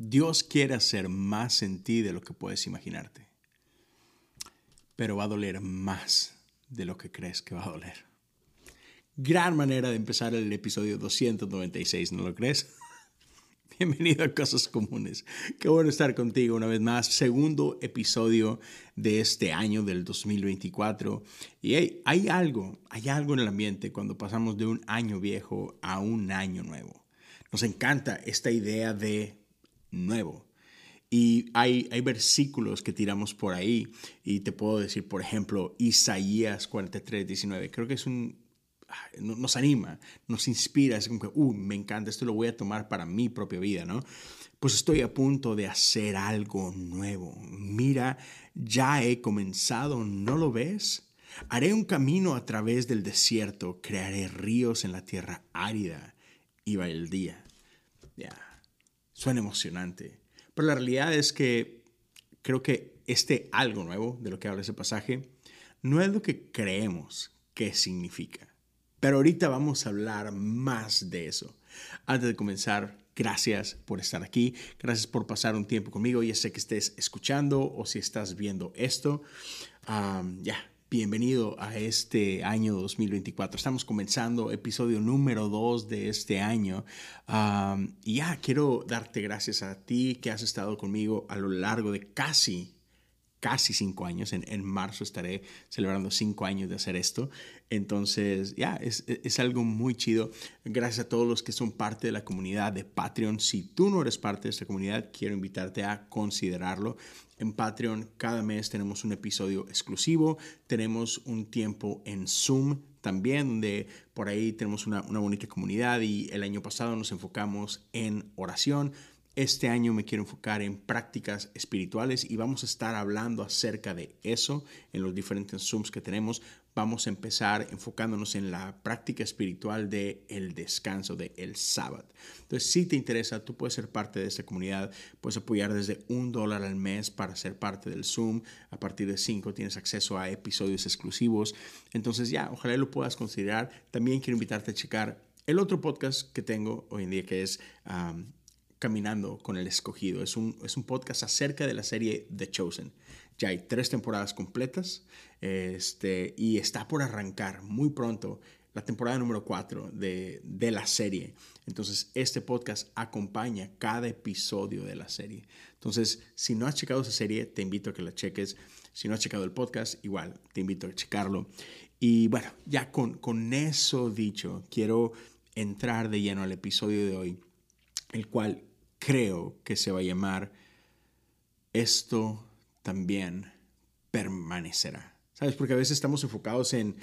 Dios quiere hacer más en ti de lo que puedes imaginarte, pero va a doler más de lo que crees que va a doler. Gran manera de empezar el episodio 296, ¿no lo crees? Bienvenido a Cosas Comunes. Qué bueno estar contigo una vez más. Segundo episodio de este año del 2024. Y hay, hay algo, hay algo en el ambiente cuando pasamos de un año viejo a un año nuevo. Nos encanta esta idea de nuevo. Y hay, hay versículos que tiramos por ahí y te puedo decir, por ejemplo, Isaías 43, 19. Creo que es un, nos anima, nos inspira, es como que, uh, me encanta, esto lo voy a tomar para mi propia vida, ¿no? Pues estoy a punto de hacer algo nuevo. Mira, ya he comenzado, ¿no lo ves? Haré un camino a través del desierto, crearé ríos en la tierra árida va el día. Ya. Suena emocionante. Pero la realidad es que creo que este algo nuevo de lo que habla ese pasaje no es lo que creemos que significa. Pero ahorita vamos a hablar más de eso. Antes de comenzar, gracias por estar aquí. Gracias por pasar un tiempo conmigo. Ya sé que estés escuchando o si estás viendo esto. ya, Bienvenido a este año 2024. Estamos comenzando episodio número 2 de este año. y ya quiero darte gracias a ti que has estado conmigo a lo largo de casi, casi cinco años. En, en marzo estaré celebrando cinco años de hacer esto. Entonces, ya, es, es, algo muy chido. Gracias a todos los que son parte de la comunidad de Patreon. Si tú no eres parte de esta comunidad, quiero invitarte a considerarlo. En Patreon cada mes tenemos un episodio exclusivo, tenemos un tiempo en Zoom también, donde por ahí tenemos una, una bonita comunidad y el año pasado nos enfocamos en oración. Este año me quiero enfocar en prácticas espirituales y vamos a estar hablando acerca de eso en los diferentes Zooms que tenemos vamos a empezar enfocándonos en la práctica espiritual de el descanso, de el sábado. Entonces, si te interesa, tú puedes ser parte de esta comunidad, puedes apoyar desde un dólar al mes para ser parte del Zoom. A partir de cinco tienes acceso a episodios exclusivos. Entonces, ya, ojalá lo puedas considerar. También quiero invitarte a checar el otro podcast que tengo hoy en día, que es Caminando con el Escogido. Es un, es un podcast acerca de la serie The Chosen. Ya hay tres temporadas completas este, y está por arrancar muy pronto la temporada número 4 de, de, la serie. Entonces, este podcast acompaña cada episodio de la serie. Entonces, si no has checado esa serie, te invito a que la cheques. Si no has checado el podcast, igual, te invito a checarlo. Y bueno, ya con, con eso dicho, quiero entrar de lleno al episodio de hoy, el cual creo que se va a llamar Esto también permanecerá. ¿Sabes? Porque a veces estamos enfocados en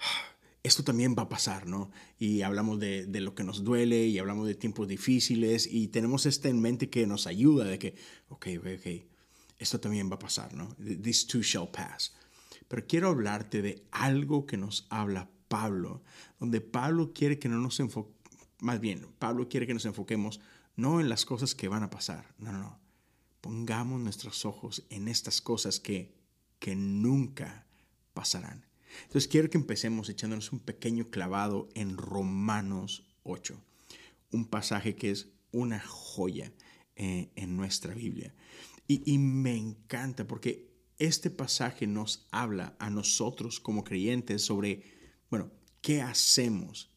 ah, esto también va a pasar, ¿no? Y hablamos de, de, lo que nos duele y hablamos de tiempos difíciles y tenemos esto en mente que nos ayuda de que, ok, ok, esto también va a pasar, ¿no? This too shall pass. Pero quiero hablarte de algo que nos habla Pablo, donde Pablo quiere que no nos enfoquemos, más bien, Pablo quiere que nos enfoquemos no en las cosas que van a pasar, no, no, no, pongamos nuestros ojos en estas cosas que, que nunca pasarán. Entonces quiero que empecemos echándonos un pequeño clavado en Romanos 8, un pasaje que es una joya eh, en nuestra Biblia. Y, y me encanta porque este pasaje nos habla a nosotros como creyentes sobre, bueno, ¿qué hacemos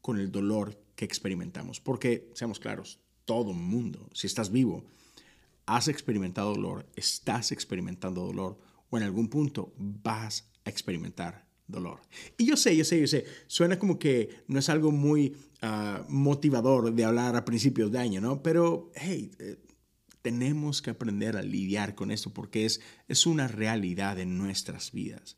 con el dolor que experimentamos? Porque, seamos claros, todo mundo, si estás vivo, has experimentado dolor, estás experimentando dolor o en algún punto vas a experimentar dolor. Y yo sé, yo sé, yo sé, suena como que no es algo muy ah, motivador de hablar a principios de año, ¿no? Pero, hey, eh, tenemos que aprender a lidiar con esto porque es, es una realidad en nuestras vidas.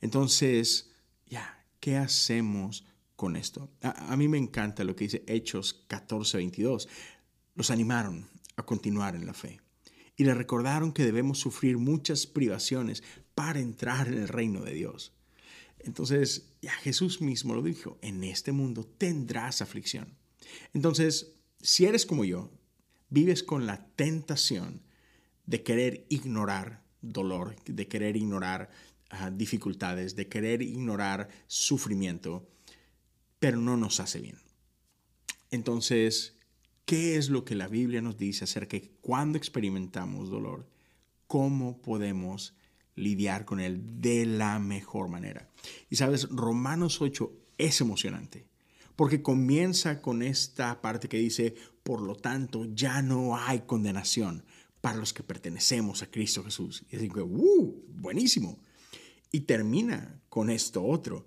Entonces, ya, ¿qué hacemos con esto? A, mí me encanta lo que dice Hechos 14, 22. Los animaron a continuar en la fe. Y le recordaron que debemos sufrir muchas privaciones para entrar en el reino de Dios. Entonces, ya Jesús mismo lo dijo, en este mundo tendrás aflicción. Entonces, si eres como yo, vives con la tentación de querer ignorar dolor, de querer ignorar uh, dificultades, de querer ignorar sufrimiento, pero no nos hace bien. Entonces, qué es lo que la Biblia nos dice acerca de cuando experimentamos dolor, cómo podemos lidiar con él de la mejor manera. Y sabes, Romanos 8 es emocionante, porque comienza con esta parte que dice, por lo tanto, ya no hay condenación para los que pertenecemos a Cristo Jesús. Y así que, ¡uh! Buenísimo. Y termina con esto otro.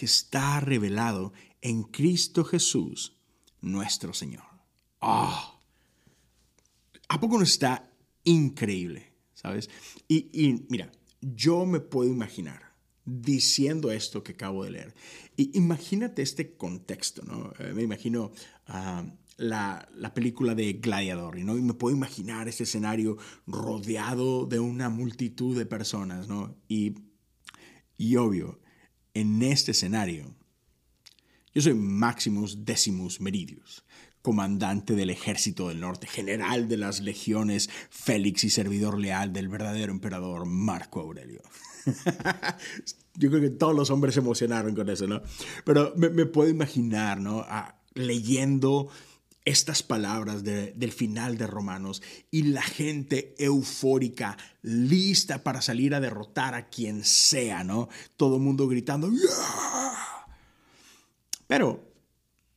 que está revelado en Cristo Jesús, nuestro Señor. ¡Ah! ¿A poco no está increíble? ¿Sabes? Y, y mira, yo me puedo imaginar diciendo esto que acabo de leer. Y imagínate este contexto, ¿no? Eh, me imagino ah, la, película de Gladiador, ¿no? Y me puedo imaginar este escenario rodeado de una multitud de personas, ¿no? Y, y obvio, en este escenario, yo soy Maximus Decimus Meridius, comandante del ejército del norte, general de las legiones, Félix y servidor leal del verdadero emperador Marco Aurelio. Yo creo que todos los hombres se emocionaron con eso, ¿no? Pero me, puedo imaginar, ¿no? leyendo estas palabras del final de Romanos y la gente eufórica, lista para salir a derrotar a quien sea, ¿no? Todo el mundo gritando, Pero,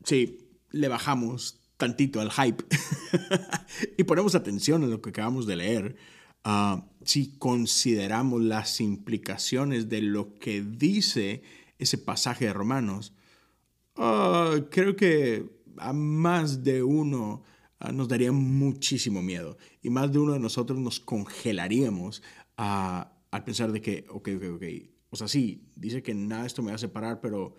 sí, le bajamos tantito al hype. Y ponemos atención a lo que acabamos de leer, ah, si consideramos las implicaciones de lo que dice ese pasaje de Romanos, ah, creo que a más de uno ah, nos daría muchísimo miedo y más de uno de nosotros nos congelaríamos al pensar de que, ok, ok, ok, o sea, sí, dice que nada esto me va a separar, pero...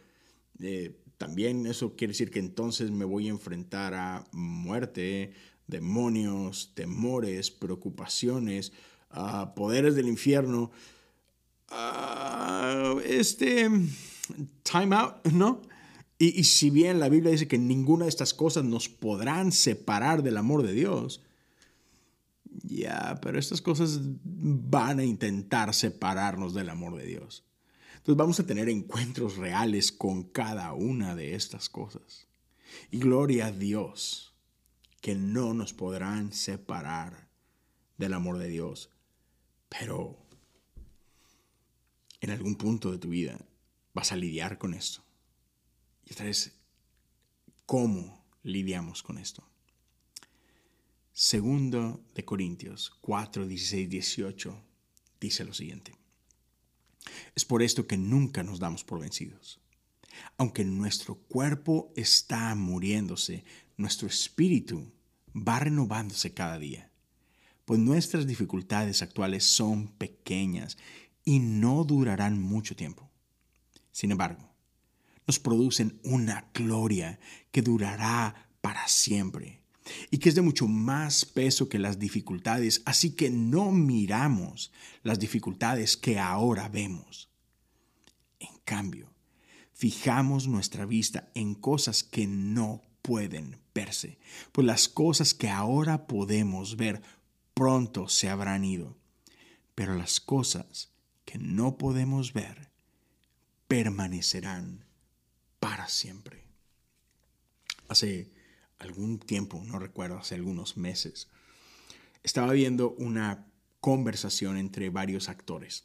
Eh, también eso quiere decir que entonces me voy a enfrentar a muerte, demonios, temores, preocupaciones, a poderes del infierno. este time out, ¿no? Y, si bien la Biblia dice que ninguna de estas cosas nos podrán separar del amor de Dios, ya, pero estas cosas van a intentar separarnos del amor de Dios. Entonces vamos a tener encuentros reales con cada una de estas cosas. Y gloria a Dios que no nos podrán separar del amor de Dios. Pero en algún punto de tu vida vas a lidiar con esto. Y esta vez, ¿cómo lidiamos con esto? Segundo de Corintios 4, 16, 18 dice lo siguiente. Es por esto que nunca nos damos por vencidos. Aunque nuestro cuerpo está muriéndose, nuestro espíritu va renovándose cada día. Pues nuestras dificultades actuales son pequeñas y no durarán mucho tiempo. Sin embargo, nos producen una gloria que durará para siempre y que es de mucho más peso que las dificultades, así que no miramos las dificultades que ahora vemos. En cambio, fijamos nuestra vista en cosas que no pueden verse, pues las cosas que ahora podemos ver pronto se habrán ido, pero las cosas que no podemos ver permanecerán para siempre. Hace algún tiempo, no recuerdo, hace algunos meses, estaba viendo una conversación entre varios actores.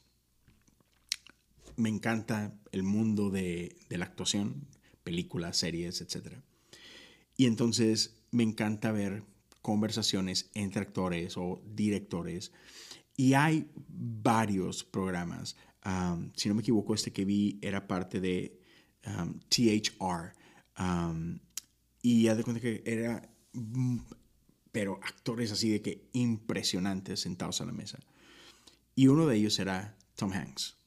Me encanta el mundo de, la actuación, películas, series, etc. Y entonces me encanta ver conversaciones entre actores o directores. Y hay varios programas. Um, si no me equivoco, este que vi era parte de um, THR. Um, y ya de cuenta que era, mm, pero actores así de que impresionantes sentados a la mesa. Y uno de ellos era Tom Hanks.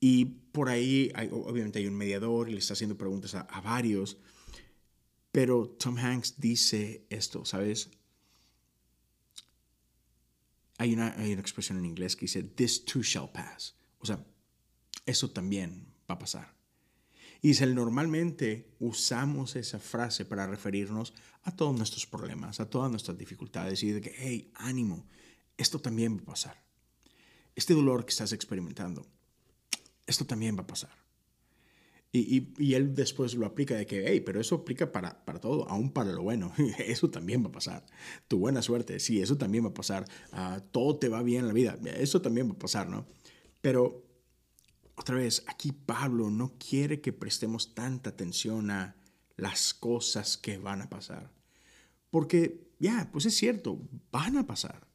Y por ahí, obviamente hay un mediador y le está haciendo preguntas a, varios. Pero Tom Hanks dice esto, ¿sabes? Hay una, hay una expresión en inglés que dice, this too shall pass. O sea, eso también va a pasar. Y dice, normalmente usamos esa frase para referirnos a todos nuestros problemas, a todas nuestras dificultades y de que, hey, ánimo, esto también va a pasar. Este dolor que estás experimentando, esto también va a pasar. Y, él después lo aplica de que, hey, pero eso aplica para, para todo, aún para lo bueno. Eso también va a pasar. Tu buena suerte, sí, eso también va a pasar. Ah, todo te va bien en la vida, eso también va a pasar, ¿no? Pero, otra vez, aquí Pablo no quiere que prestemos tanta atención a las cosas que van a pasar. Porque, ya, pues es cierto, van a pasar.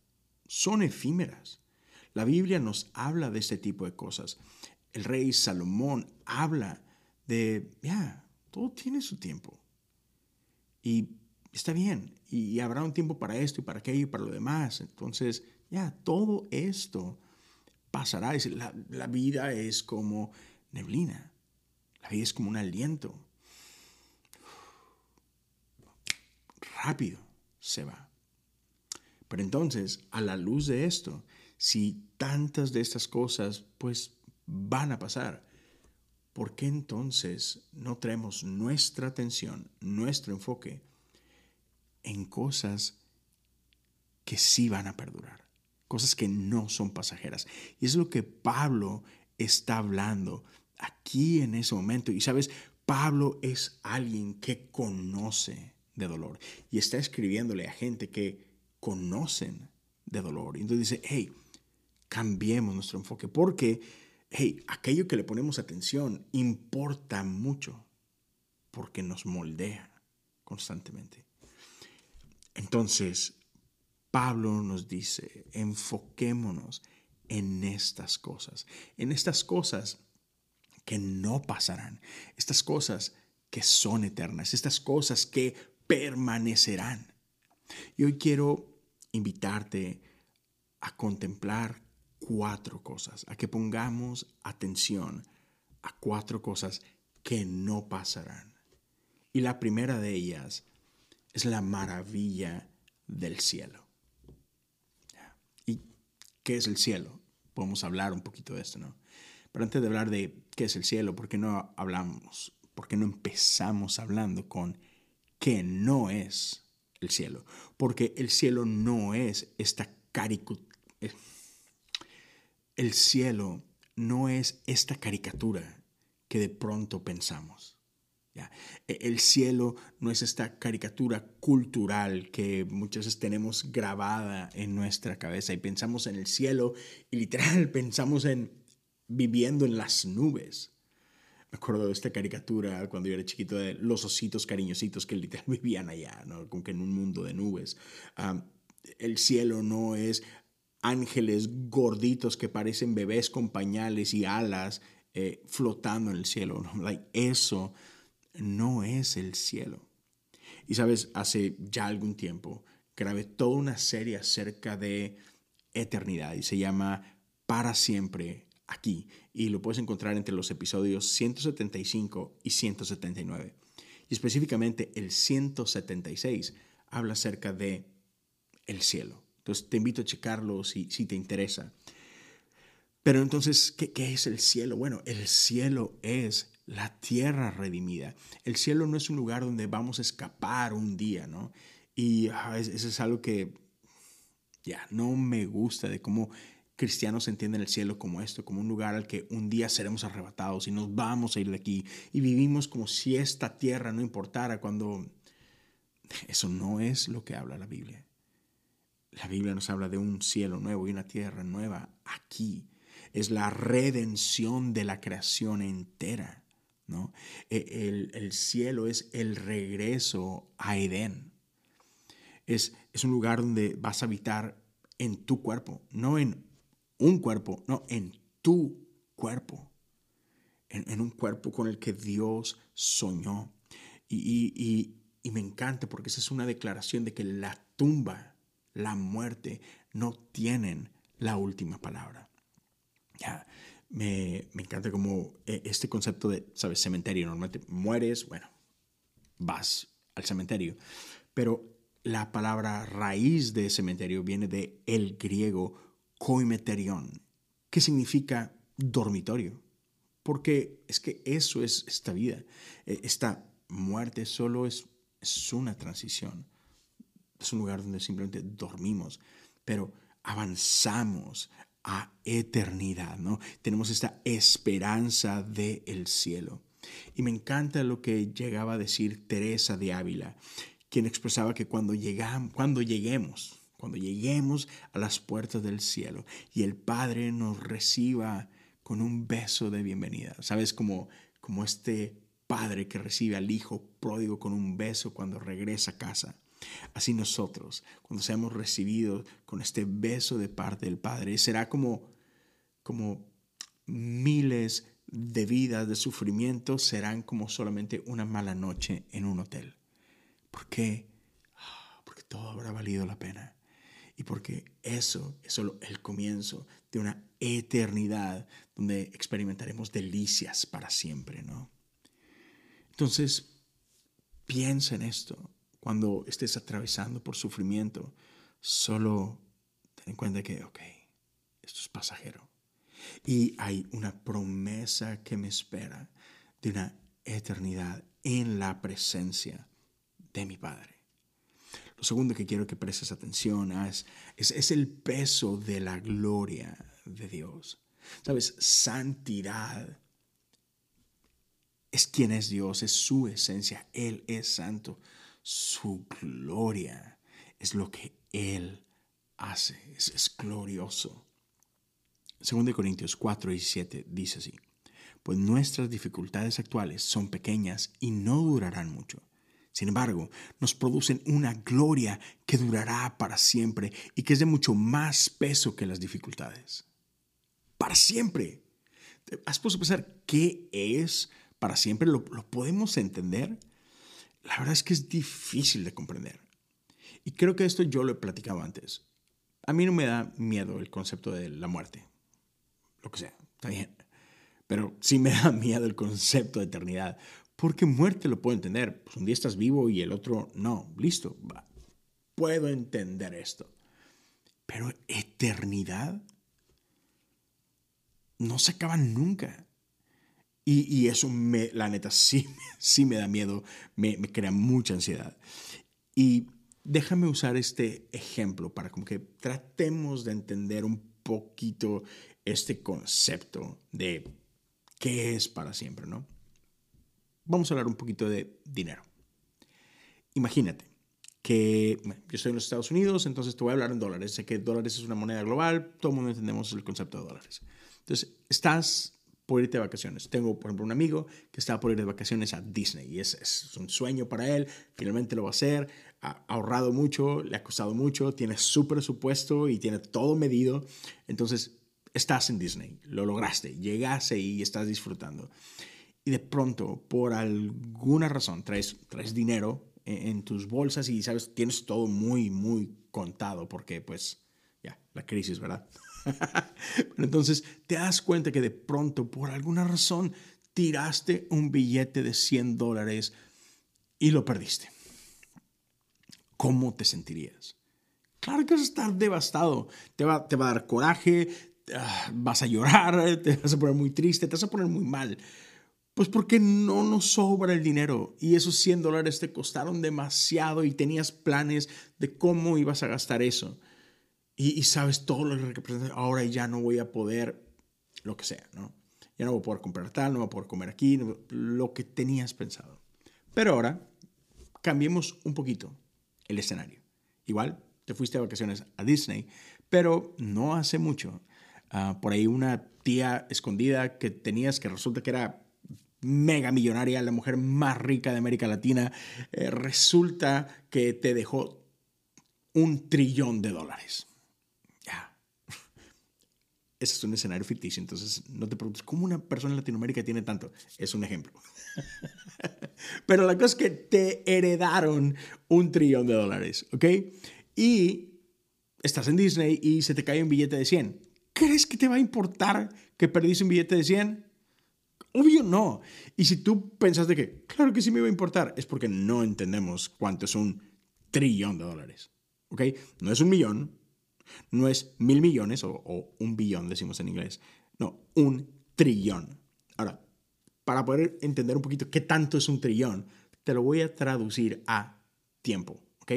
Son efímeras. La Biblia nos habla de este tipo de cosas. El rey Salomón habla de, ya, todo tiene su tiempo. Y está bien, y, habrá un tiempo para esto y para aquello y para lo demás. Entonces, ya, todo esto pasará. La, vida es como neblina, la vida es como un aliento. Rápido se va. Pero entonces, a la luz de esto, si tantas de estas cosas pues van a pasar, ¿por qué entonces no traemos nuestra atención, nuestro enfoque en cosas que sí van a perdurar? Cosas que no son pasajeras. Y es lo que Pablo está hablando aquí en ese momento. Y sabes, Pablo es alguien que conoce de dolor y está escribiéndole a gente que conocen de dolor. Y entonces dice, hey, cambiemos nuestro enfoque porque hey, aquello que le ponemos atención importa mucho porque nos moldea constantemente. Entonces, Pablo nos dice, enfoquémonos en estas cosas, en estas cosas que no pasarán, estas cosas que son eternas, estas cosas que permanecerán. Y hoy quiero invitarte a contemplar cuatro cosas, a que pongamos atención a cuatro cosas que no pasarán. Y la primera de ellas es la maravilla del cielo. ¿Y qué es el cielo? Podemos hablar un poquito de esto, ¿no? Pero antes de hablar de qué es el cielo, ¿por qué no hablamos? ¿Por qué no empezamos hablando con qué no es el cielo? Porque el cielo no es esta caricatura el cielo no es esta caricatura que de pronto pensamos. E, el cielo no es esta caricatura cultural que muchas veces tenemos grabada en nuestra cabeza y pensamos en el cielo y literal pensamos en viviendo en las nubes. Me acuerdo de esta caricatura cuando yo era chiquito de los ositos cariñositos que literal vivían allá, ¿no? como que en un mundo de nubes. El cielo no es ángeles gorditos que parecen bebés con pañales y alas eh, flotando en el cielo. eso no es el cielo. Y sabes, hace ya algún tiempo grabé toda una serie acerca de eternidad y se llama Para siempre aquí. Y lo puedes encontrar entre los episodios 175 y 179. Y específicamente el 176 habla acerca de el cielo. Entonces te invito a checarlo si, si te interesa. Pero entonces, ¿qué, ¿qué, es el cielo? Bueno, el cielo es la tierra redimida. El cielo no es un lugar donde vamos a escapar un día, ¿no? Y ah, eso es algo que ya no me gusta de cómo cristianos entienden el cielo como esto, como un lugar al que un día seremos arrebatados y nos vamos a ir de aquí y vivimos como si esta tierra no importara cuando eso no es lo que habla la Biblia. La Biblia nos habla de un cielo nuevo y una tierra nueva aquí. Es la redención de la creación entera. ¿No? E, el, el cielo es el regreso a Edén. Es, es un lugar donde vas a habitar en tu cuerpo, no en un cuerpo, no, en tu cuerpo. En, un cuerpo con el que Dios soñó. Y, y, y, y me encanta porque esa es una declaración de que la tumba la muerte no tienen la última palabra. Ya, me, encanta como eh, este concepto de, ¿sabes? Cementerio, normalmente mueres, bueno, vas al cementerio. Pero la palabra raíz de cementerio viene de el griego koimeterion, que significa dormitorio. Porque es que eso es esta vida. E, esta muerte solo es, es una transición. Es un lugar donde simplemente dormimos, pero avanzamos a eternidad, ¿no? Tenemos esta esperanza del el cielo. Y me encanta lo que llegaba a decir Teresa de Ávila, quien expresaba que cuando, llegamos, cuando lleguemos, cuando lleguemos a las puertas del cielo y el Padre nos reciba con un beso de bienvenida, ¿sabes? Como, como este padre que recibe al hijo pródigo con un beso cuando regresa a casa. Así nosotros, cuando seamos recibidos con este beso de parte del Padre, será como, como miles de vidas de sufrimiento serán como solamente una mala noche en un hotel. ¿Por qué? Ah, porque todo habrá valido la pena. Y porque eso es solo el comienzo de una eternidad donde experimentaremos delicias para siempre, ¿no? Entonces, piensa en esto. Cuando estés atravesando por sufrimiento, solo ten en cuenta que, ok, esto es pasajero. Y hay una promesa que me espera de una eternidad en la presencia de mi Padre. Lo segundo que quiero que prestes atención es, es, el peso de la gloria de Dios. Sabes, santidad es quien es Dios, es su esencia, Él es santo. Su gloria es lo que Él hace, es, glorioso. 2 Corintios 4 y 7 dice así, pues nuestras dificultades actuales son pequeñas y no durarán mucho. Sin embargo, nos producen una gloria que durará para siempre y que es de mucho más peso que las dificultades. Para siempre. ¿Has puesto a pensar qué es para siempre? ¿Lo, ¿Lo, podemos entender? La verdad es que es difícil de comprender. Y creo que esto yo lo he platicado antes. A mí no me da miedo el concepto de la muerte lo que sea, está bien. Pero sí me da miedo el concepto de eternidad, porque muerte lo puedo entender. Pues un día estás vivo y el otro no. Listo, puedo entender esto. Pero eternidad no se acaba nunca. Y, eso, me, la neta, sí, sí me da miedo, me, crea mucha ansiedad. Y déjame usar este ejemplo para que tratemos de entender un poquito este concepto de qué es para siempre, ¿no? Vamos a hablar un poquito de dinero. Imagínate que yo estoy en los Estados Unidos, entonces te voy a hablar en dólares. Sé que dólares es una moneda global, todo el mundo entendemos el concepto de dólares. Entonces, estás por irte de vacaciones. Tengo, por ejemplo, un amigo que está por ir de vacaciones a Disney y es, es un sueño para él, finalmente lo va a hacer, ha ahorrado mucho, le ha costado mucho, tiene su presupuesto y tiene todo medido. Entonces, estás en Disney, lo lograste, llegaste y estás disfrutando. Y de pronto, por alguna razón, traes, traes dinero en, tus bolsas y, sabes, tienes todo muy, muy contado porque, pues, ya, la crisis, ¿verdad? Entonces te das cuenta que de pronto, por alguna razón, tiraste un billete de 100 dólares y lo perdiste. ¿Cómo te sentirías? Claro que vas a estar devastado. Te va, te va a dar coraje, Ah, vas a llorar, te vas a poner muy triste, te vas a poner muy mal. Pues porque no nos sobra el dinero y esos 100 dólares te costaron demasiado y tenías planes de cómo ibas a gastar eso. Y, sabes todo lo que representa, ahora ya no voy a poder, lo que sea, ¿no? Ya no voy a poder comprar tal, no voy a poder comer aquí, lo que tenías pensado. Pero ahora cambiemos un poquito el escenario. Igual te fuiste de vacaciones a Disney, pero no hace mucho Ah, por ahí una tía escondida que tenías que resulta que era mega millonaria, la mujer más rica de América Latina, eh, resulta que te dejó un trillón de dólares. Ese es un escenario ficticio, entonces no te preguntes, ¿cómo una persona en Latinoamérica tiene tanto? Es un ejemplo. Pero la cosa es que te heredaron un trillón de dólares, ¿ok? Y estás en Disney y se te cae un billete de 100. ¿Crees que te va a importar que perdiste un billete de 100? Obvio no. Y si tú pensas de que, claro que sí me va a importar, es porque no entendemos cuánto es un trillón de dólares. ¿Ok? No es un millón, no es mil millones o, un billón, decimos en inglés. No, un trillón. Ahora, para poder entender un poquito qué tanto es un trillón, te lo voy a traducir a tiempo. ¿Ok?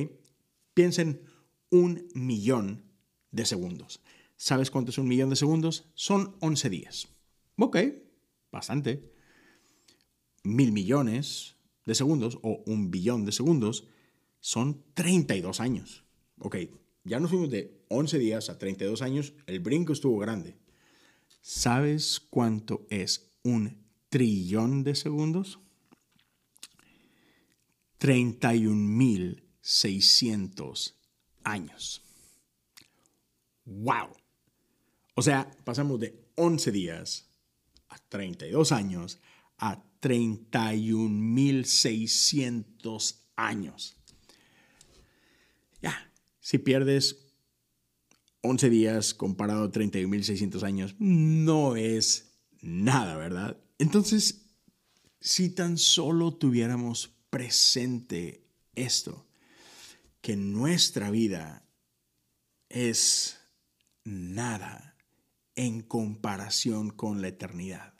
Piensen un millón de segundos. ¿Sabes cuánto es un millón de segundos? Son 11 días. Ok, bastante. Mil millones de segundos o un billón de segundos son 32 años. Ok, ya nos fuimos de 11 días a 32 años, el brinco estuvo grande. ¿Sabes cuánto es un trillón de segundos? 31.600 años. ¡Wow! O sea, pasamos de 11 días a 32 años a 31.600 años. Ya, si pierdes 11 días comparado a 31.600 años, no es nada, ¿verdad? Entonces, si tan solo tuviéramos presente esto, que nuestra vida es nada en comparación con la eternidad.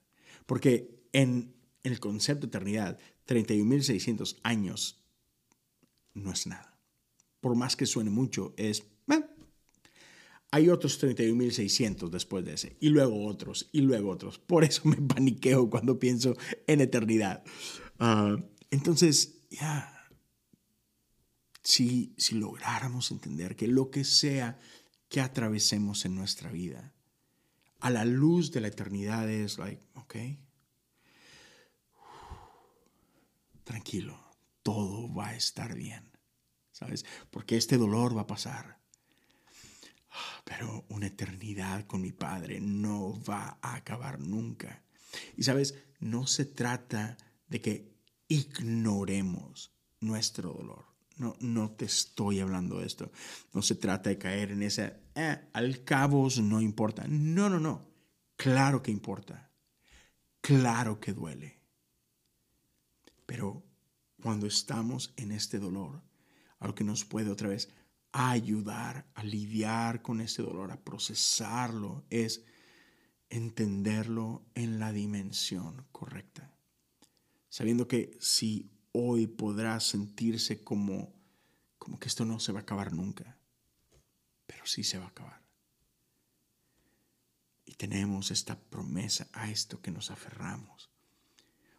Porque en el concepto de eternidad, 31.600 años no es nada. Por más que suene mucho, es... Hay otros 31.600 después de ese, y luego otros, y luego otros. Por eso me paniqueo cuando pienso en eternidad. Ah, entonces, ya, si, si lográramos entender que lo que sea que atravesemos en nuestra vida, a la luz de la eternidad es like, ok, tranquilo, todo va a estar bien, ¿sabes? Porque este dolor va a pasar. Pero una eternidad con mi Padre no va a acabar nunca. Y sabes, no se trata de que ignoremos nuestro dolor. No, no te estoy hablando de esto. No se trata de caer en ese, eh, al cabo no importa. No, no, no. Claro que importa. Claro que duele. Pero cuando estamos en este dolor, algo que nos puede otra vez ayudar a lidiar con ese dolor, a procesarlo, es entenderlo en la dimensión correcta. Sabiendo que si hoy podrá sentirse como, como que esto no se va a acabar nunca, pero sí se va a acabar. Y tenemos esta promesa a esto que nos aferramos.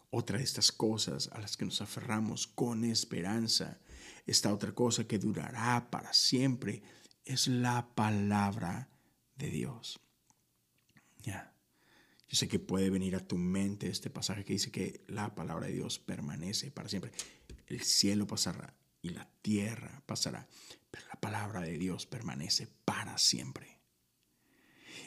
Otra de estas cosas a las que nos aferramos con esperanza, esta otra cosa que durará para siempre, es la palabra de Dios. Ya. Yo sé que puede venir a tu mente este pasaje que dice que la palabra de Dios permanece para siempre. El cielo pasará y la tierra pasará, pero la palabra de Dios permanece para siempre.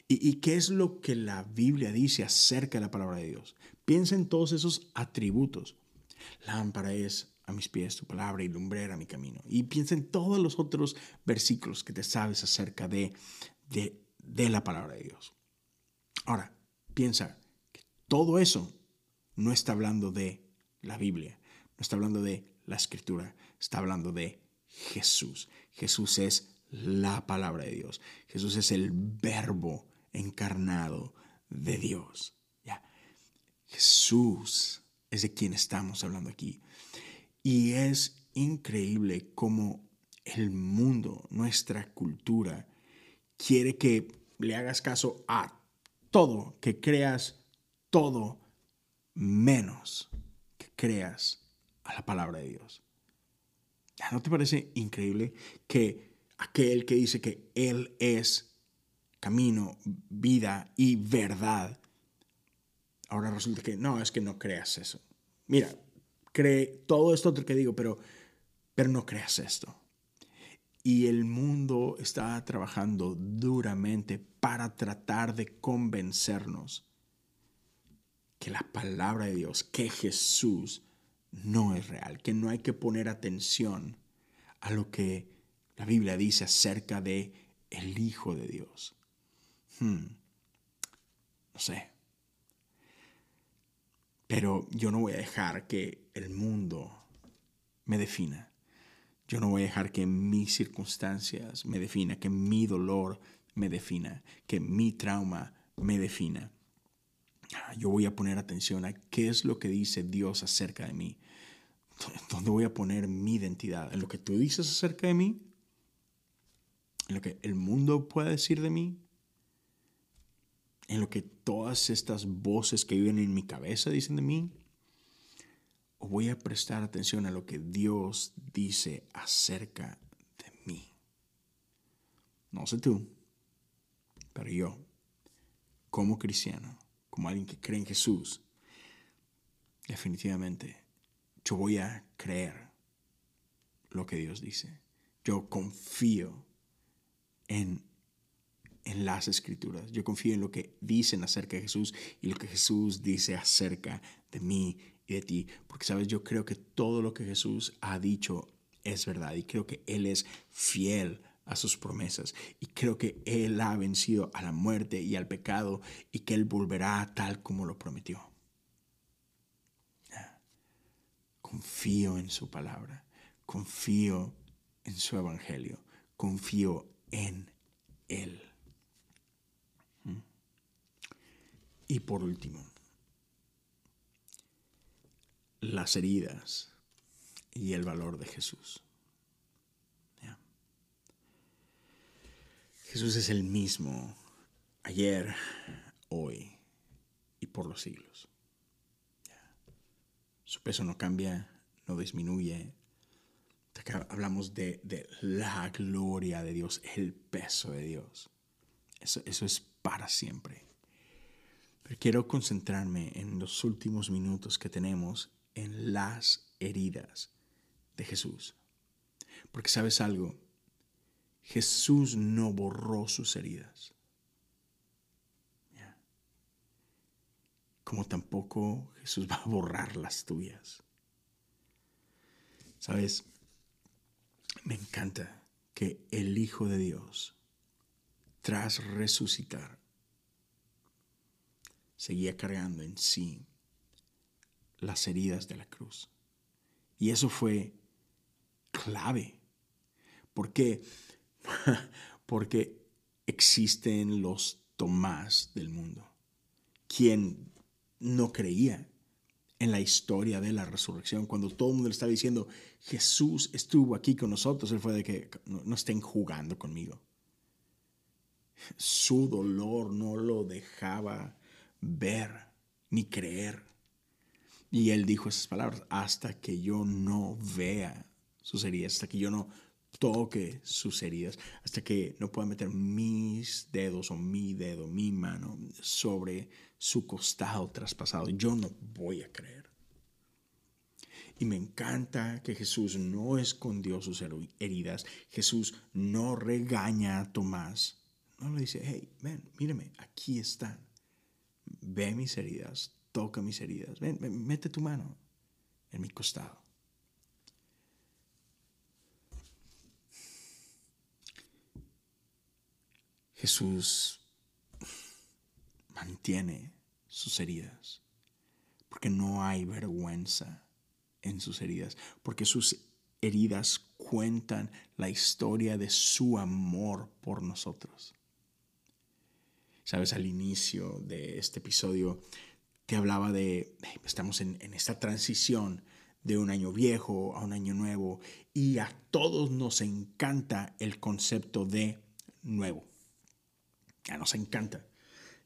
¿Y, qué es lo que la Biblia dice acerca de la palabra de Dios? Piensa en todos esos atributos. Lámpara es a mis pies tu palabra y lumbrera mi camino. Y piensa en todos los otros versículos que te sabes acerca de, de, de la palabra de Dios. Ahora, piensa que todo eso no está hablando de la Biblia, no está hablando de la escritura, está hablando de Jesús. Jesús es la palabra de Dios. Jesús es el verbo encarnado de Dios. ¿Ya? Jesús es de quien estamos hablando aquí. Y es increíble cómo el mundo, nuestra cultura, quiere que le hagas caso a todo, que creas todo menos que creas a la palabra de Dios. ¿No te parece increíble que aquel que dice que Él es camino, vida y verdad, ahora resulta que no, es que no creas eso. Mira, cree todo esto que digo, pero, pero no creas esto. Y el mundo está trabajando duramente para tratar de convencernos que la palabra de Dios, que Jesús no es real, que no hay que poner atención a lo que la Biblia dice acerca de el Hijo de Dios. Hmm. No sé. Pero yo no voy a dejar que el mundo me defina. Yo no voy a dejar que mis circunstancias me defina, que mi dolor me defina, que mi trauma me defina. Yo voy a poner atención a qué es lo que dice Dios acerca de mí. ¿Dónde voy a poner mi identidad? ¿En lo que tú dices acerca de mí? ¿En lo que el mundo puede decir de mí? ¿En lo que todas estas voces que viven en mi cabeza dicen de mí? ¿O voy a prestar atención a lo que Dios dice acerca de mí? No sé tú, pero yo, como cristiano, como alguien que cree en Jesús, definitivamente yo voy a creer lo que Dios dice. Yo confío en, en las escrituras. Yo confío en lo que dicen acerca de Jesús y lo que Jesús dice acerca de mí y de ti. Porque, sabes, yo creo que todo lo que Jesús ha dicho es verdad y creo que Él es fiel a sus promesas. Y creo que Él ha vencido a la muerte y al pecado y que Él volverá tal como lo prometió. Confío en su palabra, confío en su evangelio, confío en Él. Y por último, las heridas y el valor de Jesús. Jesús es el mismo ayer, hoy y por los siglos. Su peso no cambia, no disminuye. Hablamos de, la gloria de Dios, el peso de Dios. Eso, eso es para siempre. Pero quiero concentrarme en los últimos minutos que tenemos en las heridas de Jesús. Porque sabes algo, Jesús no borró sus heridas. Como tampoco Jesús va a borrar las tuyas. Sabes, me encanta que el Hijo de Dios, tras resucitar, seguía cargando en sí las heridas de la cruz. Y eso fue clave. ¿Por qué? porque existen los Tomás del mundo, quien no creía en la historia de la resurrección. Cuando todo el mundo le estaba diciendo, Jesús estuvo aquí con nosotros, él fue de que no, estén jugando conmigo. Su dolor no lo dejaba ver ni creer. Y él dijo esas palabras, hasta que yo no vea sus heridas, hasta que yo no toque sus heridas, hasta que no pueda meter mis dedos o mi dedo, mi mano sobre su costado traspasado. Yo no voy a creer. Y me encanta que Jesús no escondió sus heridas. Jesús no regaña a Tomás. No le dice, hey, ven, míreme, aquí están. Ve mis heridas, toca mis heridas. ven, mete tu mano en mi costado. Jesús mantiene sus heridas, porque no hay vergüenza en sus heridas, porque sus heridas cuentan la historia de su amor por nosotros. Sabes, al inicio de este episodio te hablaba de, estamos en, esta transición de un año viejo a un año nuevo y a todos nos encanta el concepto de nuevo ya nos encanta.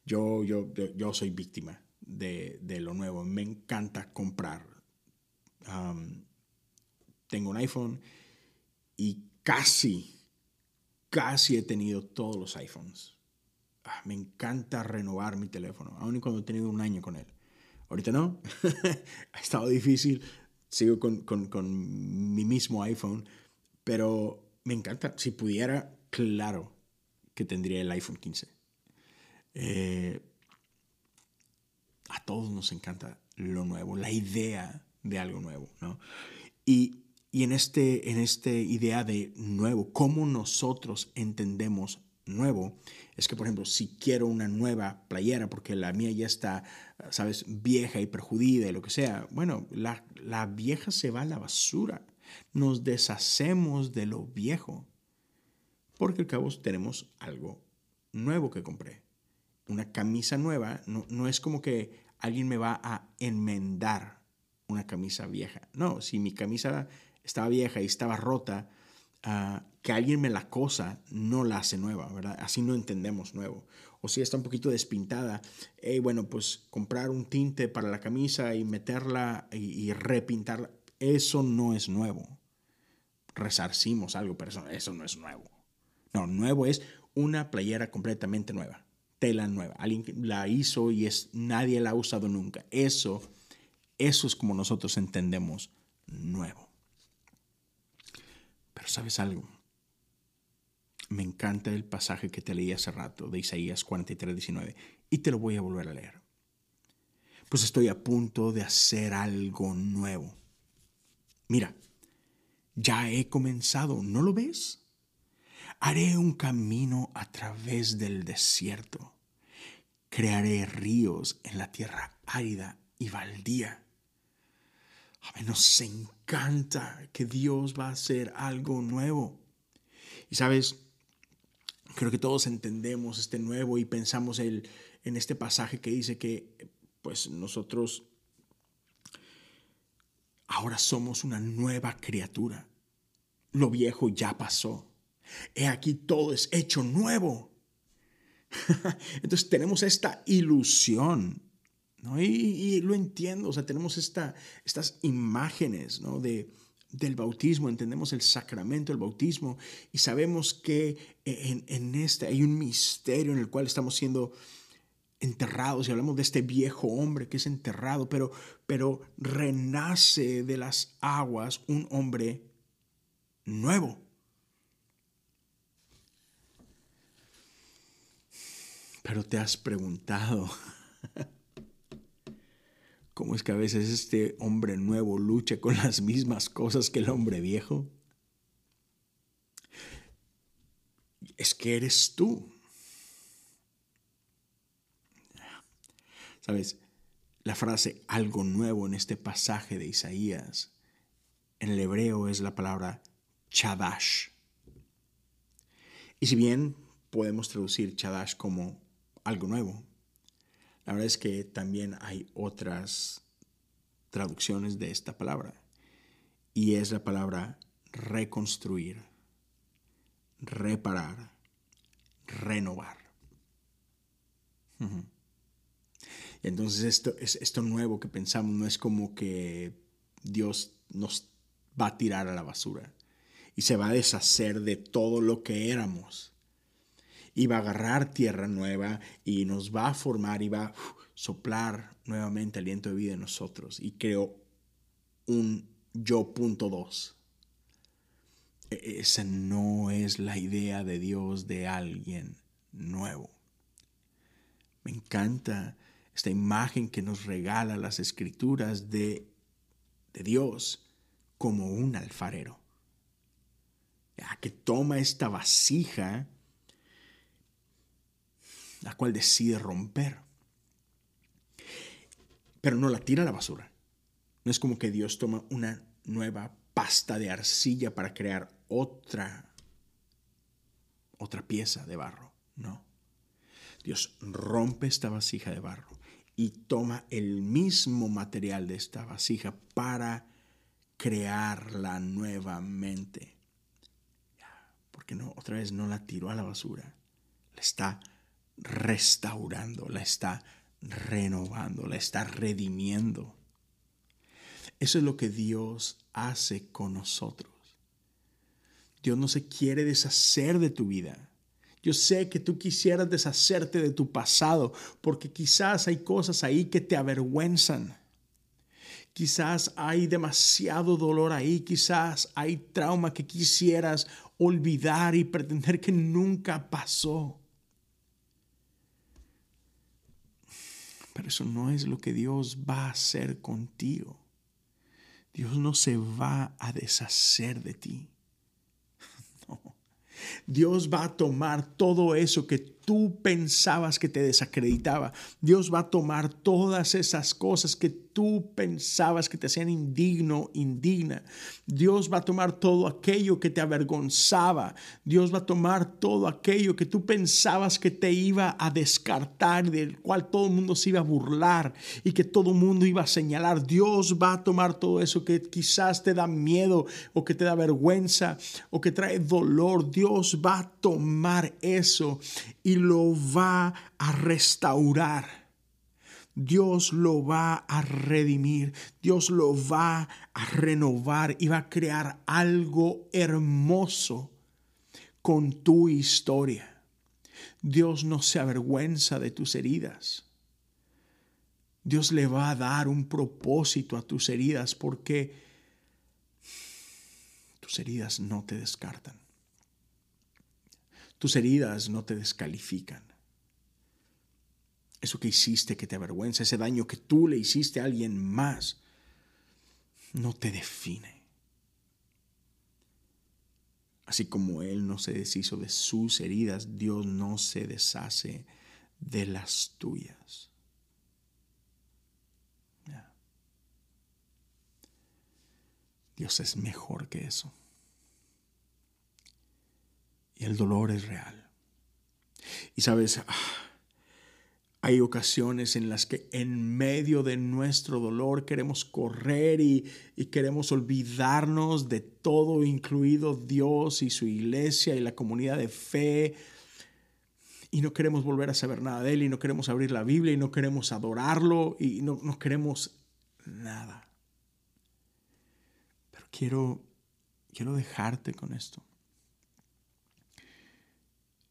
Yo, yo, yo, soy víctima de, lo nuevo. Me encanta comprar. tengo un iPhone y casi, casi he tenido todos los iPhones. Ah, me encanta renovar mi teléfono, aun cuando he tenido un año con él. Ahorita no, ha estado difícil. Sigo con, con mi mismo iPhone, pero me encanta. Si pudiera, claro, que tendría el iPhone 15. Eh, a todos nos encanta lo nuevo, la idea de algo nuevo, ¿no? Y, y en, este, en esta idea de nuevo, ¿cómo nosotros entendemos nuevo es que, por ejemplo, si quiero una nueva playera porque la mía ya está, sabes, vieja y perjudida y lo que sea, bueno, la, la vieja se va a la basura. Nos deshacemos de lo viejo porque al cabo tenemos algo nuevo que compré. Una camisa nueva no, no es como que alguien me va a enmendar una camisa vieja. No, si mi camisa estaba vieja y estaba rota, ah, que alguien me la cosa no la hace nueva, ¿verdad? Así no entendemos nuevo. O si está un poquito despintada, bueno, pues comprar un tinte para la camisa y meterla y, repintarla, eso no es nuevo. Resarcimos algo, pero eso, eso no es nuevo. No, nuevo es una playera completamente nueva, tela nueva. Alguien la hizo y es, nadie la ha usado nunca. Eso, eso es como nosotros entendemos nuevo. Pero sabes algo, me encanta el pasaje que te leí hace rato de Isaías 43, 19 y te lo voy a volver a leer. Pues estoy a punto de hacer algo nuevo. Mira, ya he comenzado, ¿no lo ves? Haré un camino a través del desierto. Crearé ríos en la tierra árida y baldía. Nos encanta que Dios va a hacer algo nuevo. Y sabes, creo que todos entendemos este nuevo y pensamos el, en este pasaje que dice que pues nosotros ahora somos una nueva criatura. Lo viejo ya pasó. He aquí todo es hecho nuevo. Entonces tenemos esta ilusión, ¿no? Y, lo entiendo, o sea, tenemos esta, estas imágenes, ¿no? De, del bautismo, entendemos el sacramento del bautismo y sabemos que en, en este hay un misterio en el cual estamos siendo enterrados y hablamos de este viejo hombre que es enterrado, pero, pero renace de las aguas un hombre nuevo. Pero te has preguntado, ¿cómo es que a veces este hombre nuevo lucha con las mismas cosas que el hombre viejo? Es que eres tú. Sabes, la frase algo nuevo en este pasaje de Isaías, en el hebreo es la palabra chadash. Y si bien podemos traducir chadash como algo nuevo. La verdad es que también hay otras traducciones de esta palabra y es la palabra reconstruir, reparar, renovar. Entonces esto, es, esto nuevo que pensamos no es como que Dios nos va a tirar a la basura y se va a deshacer de todo lo que éramos y va a agarrar tierra nueva y nos va a formar y va a soplar nuevamente aliento de vida en nosotros. Y creo un yo punto dos. E-, esa no es la idea de Dios de alguien nuevo. Me encanta esta imagen que nos regala las escrituras de, de Dios como un alfarero. que toma esta vasija la cual decide romper. Pero no la tira a la basura. No es como que Dios toma una nueva pasta de arcilla para crear otra otra pieza de barro. No. Dios rompe esta vasija de barro y toma el mismo material de esta vasija para crearla nuevamente. Porque no, otra vez no la tiró a la basura. La está restaurando, la está renovando, la está redimiendo. Eso es lo que Dios hace con nosotros. Dios no se quiere deshacer de tu vida. Yo sé que tú quisieras deshacerte de tu pasado porque quizás hay cosas ahí que te avergüenzan. Quizás hay demasiado dolor ahí, quizás hay trauma que quisieras olvidar y pretender que nunca pasó. Pero eso no es lo que Dios va a hacer contigo. Dios no se va a deshacer de ti. No. Dios va a tomar todo eso que tú pensabas que te desacreditaba. Dios va a tomar todas esas cosas que tú pensabas que te hacían indigno, indigna. Dios va a tomar todo aquello que te avergonzaba. Dios va a tomar todo aquello que tú pensabas que te iba a descartar, del cual todo el mundo se iba a burlar y que todo el mundo iba a señalar. Dios va a tomar todo eso que quizás te da miedo o que te da vergüenza o que trae dolor. Dios va a tomar eso y lo va a restaurar. Dios lo va a redimir, Dios lo va a renovar y va a crear algo hermoso con tu historia. Dios no se avergüenza de tus heridas. Dios le va a dar un propósito a tus heridas porque tus heridas no te descartan. Tus heridas no te descalifican. Eso que hiciste que te avergüenza, ese daño que tú le hiciste a alguien más, no te define. Así como Él no se deshizo de sus heridas, Dios no se deshace de las tuyas. Dios es mejor que eso. Y el dolor es real. Y sabes, ah, hay ocasiones en las que en medio de nuestro dolor queremos correr y, queremos olvidarnos de todo, incluido Dios y su iglesia y la comunidad de fe. Y no queremos volver a saber nada de Él y no queremos abrir la Biblia y no queremos adorarlo y no, no queremos nada. Pero quiero, quiero dejarte con esto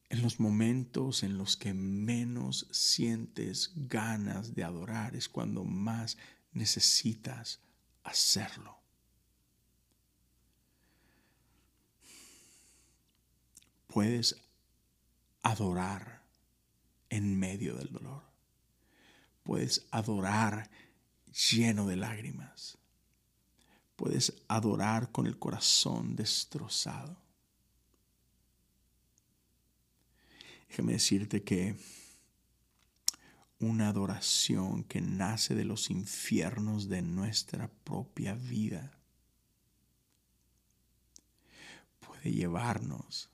en los momentos en los que menos sientes ganas de adorar es cuando más necesitas hacerlo. Puedes adorar en medio del dolor. Puedes adorar lleno de lágrimas. Puedes adorar con el corazón destrozado. Déjame decirte que una adoración que nace de los infiernos de nuestra propia vida puede llevarnos,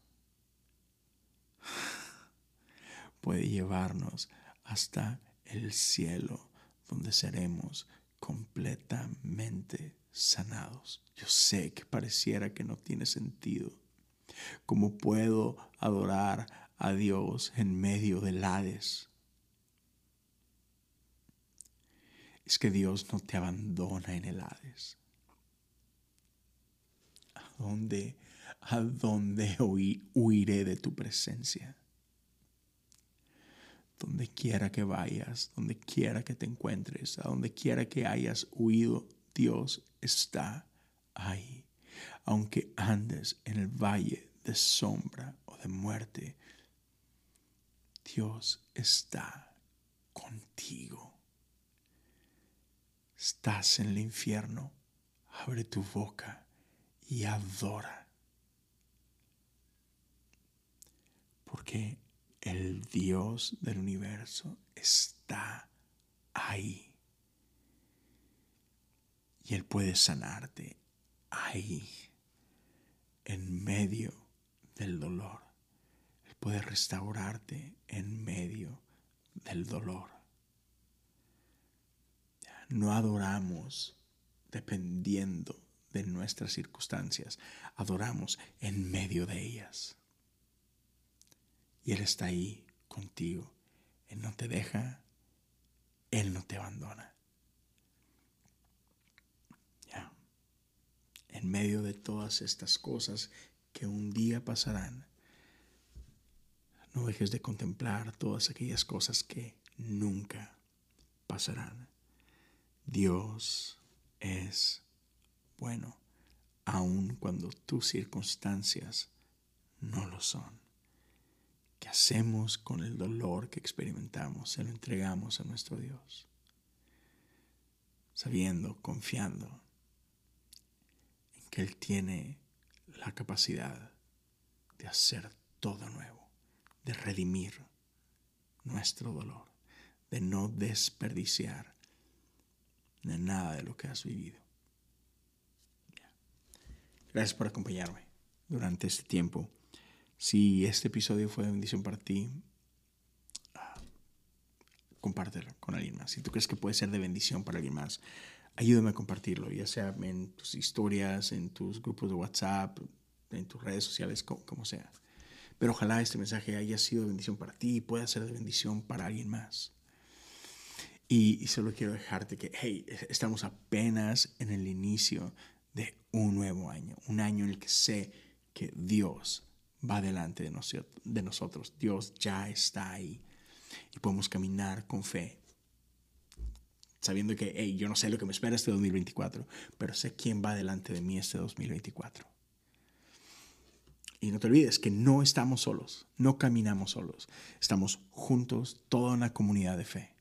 puede llevarnos hasta el cielo donde seremos completamente sanados. Yo sé que pareciera que no tiene sentido. ¿Cómo puedo adorar a Dios en medio del Hades. Es que Dios no te abandona en el Hades. ¿A dónde, a dónde huiré de tu presencia? Donde quiera que vayas, donde quiera que te encuentres, a donde quiera que hayas huido, Dios está ahí. Aunque andes en el valle de sombra o de muerte, Dios está contigo. Estás en el infierno, abre tu boca y adora. Porque el Dios del universo está ahí. Y Él puede sanarte ahí, en medio del dolor puede restaurarte en medio del dolor. No adoramos dependiendo de nuestras circunstancias, adoramos en medio de ellas. Y Él está ahí contigo. Él no te deja, Él no te abandona. Ya. En medio de todas estas cosas que un día pasarán, no dejes de contemplar todas aquellas cosas que nunca pasarán. Dios es bueno, aun cuando tus circunstancias no lo son. ¿Qué hacemos con el dolor que experimentamos? Se lo entregamos a nuestro Dios, sabiendo, confiando en que Él tiene la capacidad de hacer todo nuevo, de redimir nuestro dolor, de no desperdiciar de nada de lo que has vivido. Gracias por acompañarme durante este tiempo. Si este episodio fue de bendición para ti, ah, compártelo con alguien más. Si tú crees que puede ser de bendición para alguien más, ayúdame a compartirlo, ya sea en tus historias, en tus grupos de WhatsApp, en tus redes sociales, como, sea. Pero ojalá este mensaje haya sido de bendición para ti y pueda ser de bendición para alguien más. Y, solo quiero dejarte que, hey, estamos apenas en el inicio de un nuevo año, un año en el que sé que Dios va delante de, de nosotros, Dios ya está ahí y podemos caminar con fe, sabiendo que, hey, yo no sé lo que me espera este 2024, pero sé quién va delante de mí este 2024. Y no te olvides que no estamos solos, no caminamos solos, estamos juntos, toda una comunidad de fe.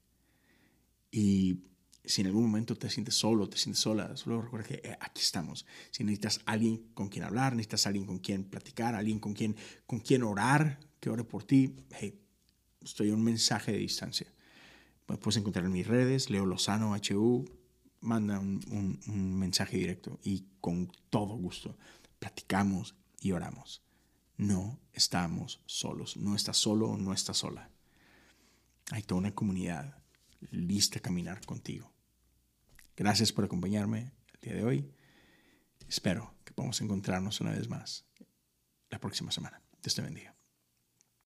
Y si en algún momento te sientes solo, te sientes sola, solo recuerda que eh, aquí estamos. Si necesitas alguien con quien hablar, necesitas alguien con quien platicar, alguien con quien, con quien orar, que ore por ti, hey, estoy un mensaje de distancia. Me puedes encontrar en mis redes, Leo Lozano HU, manda un, un mensaje directo y con todo gusto platicamos y oramos. No estamos solos, no estás solo, no estás sola. Hay toda una comunidad lista a caminar contigo. Gracias por acompañarme el día de hoy. Espero que podamos encontrarnos una vez más la próxima semana. Dios te bendiga.